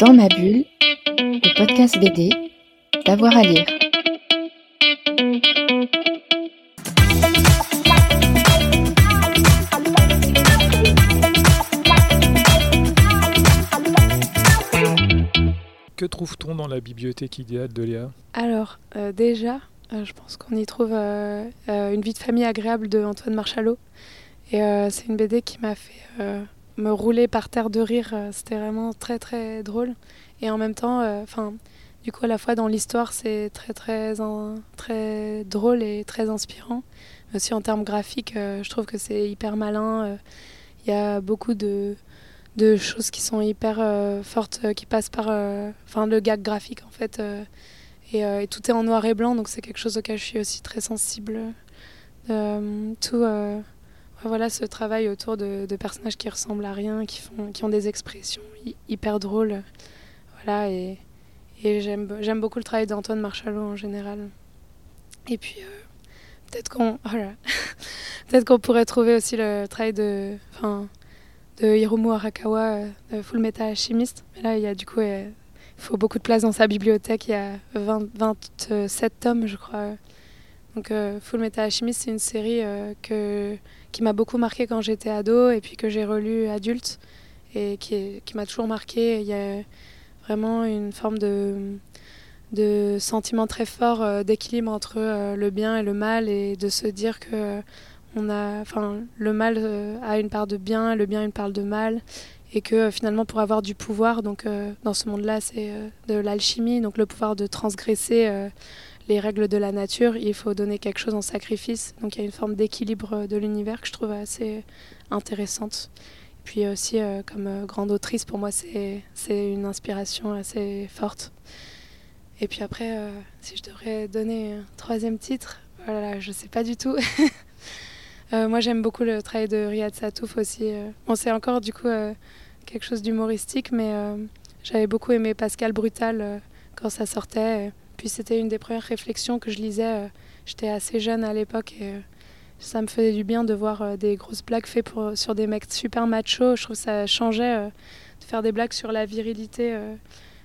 Dans ma bulle, le podcast BD, d'avoir à lire. Que trouve-t-on dans la bibliothèque idéale de Léa? Alors, euh, déjà, euh, je pense qu'on y trouve euh, euh, Une vie de famille agréable de Antoine Marchalot. Et euh, c'est une BD qui m'a fait euh, me rouler par terre de rire. Euh, C'était vraiment très très drôle. Et en même temps, euh, enfin, du coup, à la fois dans l'histoire, c'est très très très drôle et très inspirant. Aussi en termes graphiques, euh, je trouve que c'est hyper malin. Il y a beaucoup de de choses qui sont hyper fortes, qui passent par, le gag graphique en fait. et, et tout est en noir et blanc, donc c'est quelque chose auquel je suis aussi très sensible. Tout, voilà, ce travail autour de, personnages qui ressemblent à rien, qui, font, ont des expressions hy- hyper drôles. Voilà, et, j'aime beaucoup le travail d'Antoine Marchalot en général. Et puis, euh, peut-être qu'on peut qu'on pourrait trouver aussi le travail de, enfin, Arakawa, euh, de Full Metal Alchemist. Mais là, il y a du coup, euh, il faut beaucoup de place dans sa bibliothèque. Il y a 20 27 tomes, je crois. Donc, euh, Full Metal Alchemist, c'est une série euh, qui m'a beaucoup marqué quand j'étais ado et puis que j'ai relu adulte et qui, m'a toujours marqué. Il y a vraiment une forme de, sentiment très fort euh, d'équilibre entre le bien et le mal et de se dire que on a, le mal a une part de bien, le bien une part de mal et que finalement pour avoir du pouvoir, donc dans ce monde-là, c'est de l'alchimie, donc le pouvoir de transgresser les règles de la nature, il faut donner quelque chose en sacrifice. Donc il y a une forme d'équilibre euh, de l'univers que je trouve assez intéressante. Puis aussi, euh, comme euh, grande autrice, pour moi, c'est une inspiration assez forte. Et puis après, euh, si je devrais donner un troisième titre, voilà, je sais pas du tout. Euh, moi, j'aime beaucoup le travail de Riyad Satouf aussi. euh. Bon, c'est encore du coup euh, quelque chose d'humoristique, mais euh, j'avais beaucoup aimé Pascal Brutal euh, quand ça sortait. Puis c'était une des premières réflexions que je lisais. euh, J'étais assez jeune à l'époque et euh, ça me faisait du bien de voir euh, des grosses blagues faites sur des mecs super machos. Je trouve que ça changeait de faire des blagues sur la virilité,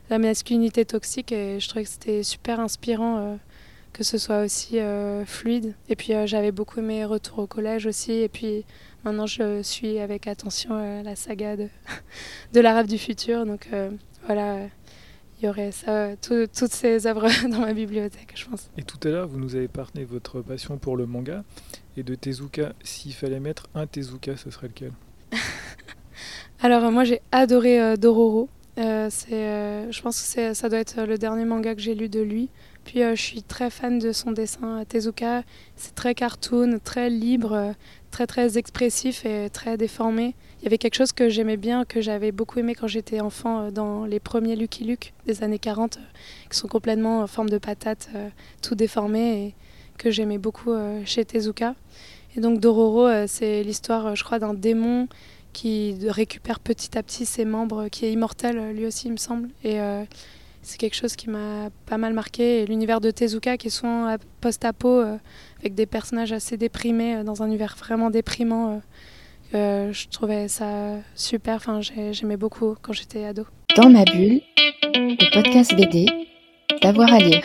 la masculinité toxique et je trouvais que c'était super inspirant. que ce soit aussi fluide. Et puis j'avais beaucoup aimé Retour au collège aussi. Et puis maintenant je suis avec attention euh, la saga de, de l'Arabe du futur. Donc voilà, il y aurait ça, tout- toutes ces œuvres dans ma bibliothèque, je pense. Et tout à l'heure, vous nous avez parlé de votre passion pour le manga et de Tezuka. S'il fallait mettre un Tezuka, ce serait lequel? Alors moi j'ai adoré euh, Dororo. Euh, euh, je pense que ça doit être le dernier manga que j'ai lu de lui. Puis euh, je suis très fan de son dessin à Tezuka. C'est très cartoon, très libre, très très expressif et très déformé. Il y avait quelque chose que j'aimais bien, que j'avais beaucoup aimé quand j'étais enfant dans les premiers Lucky Luke des années 40, euh, qui sont complètement en forme de patate, tout déformé et que j'aimais beaucoup chez Tezuka. Et donc Dororo, c'est l'histoire, je crois, d'un démon qui récupère petit à petit ses membres, qui est immortel lui aussi, il me semble. Et euh, c'est quelque chose qui m'a pas mal marqué. Et l'univers de Tezuka, qui est souvent ap- post-apo, euh, avec des personnages assez déprimés, euh, dans un univers vraiment déprimant, je trouvais ça super. Enfin, j'ai- j'aimais beaucoup quand j'étais ado. Dans ma bulle, le podcast BD, d'avoir à lire.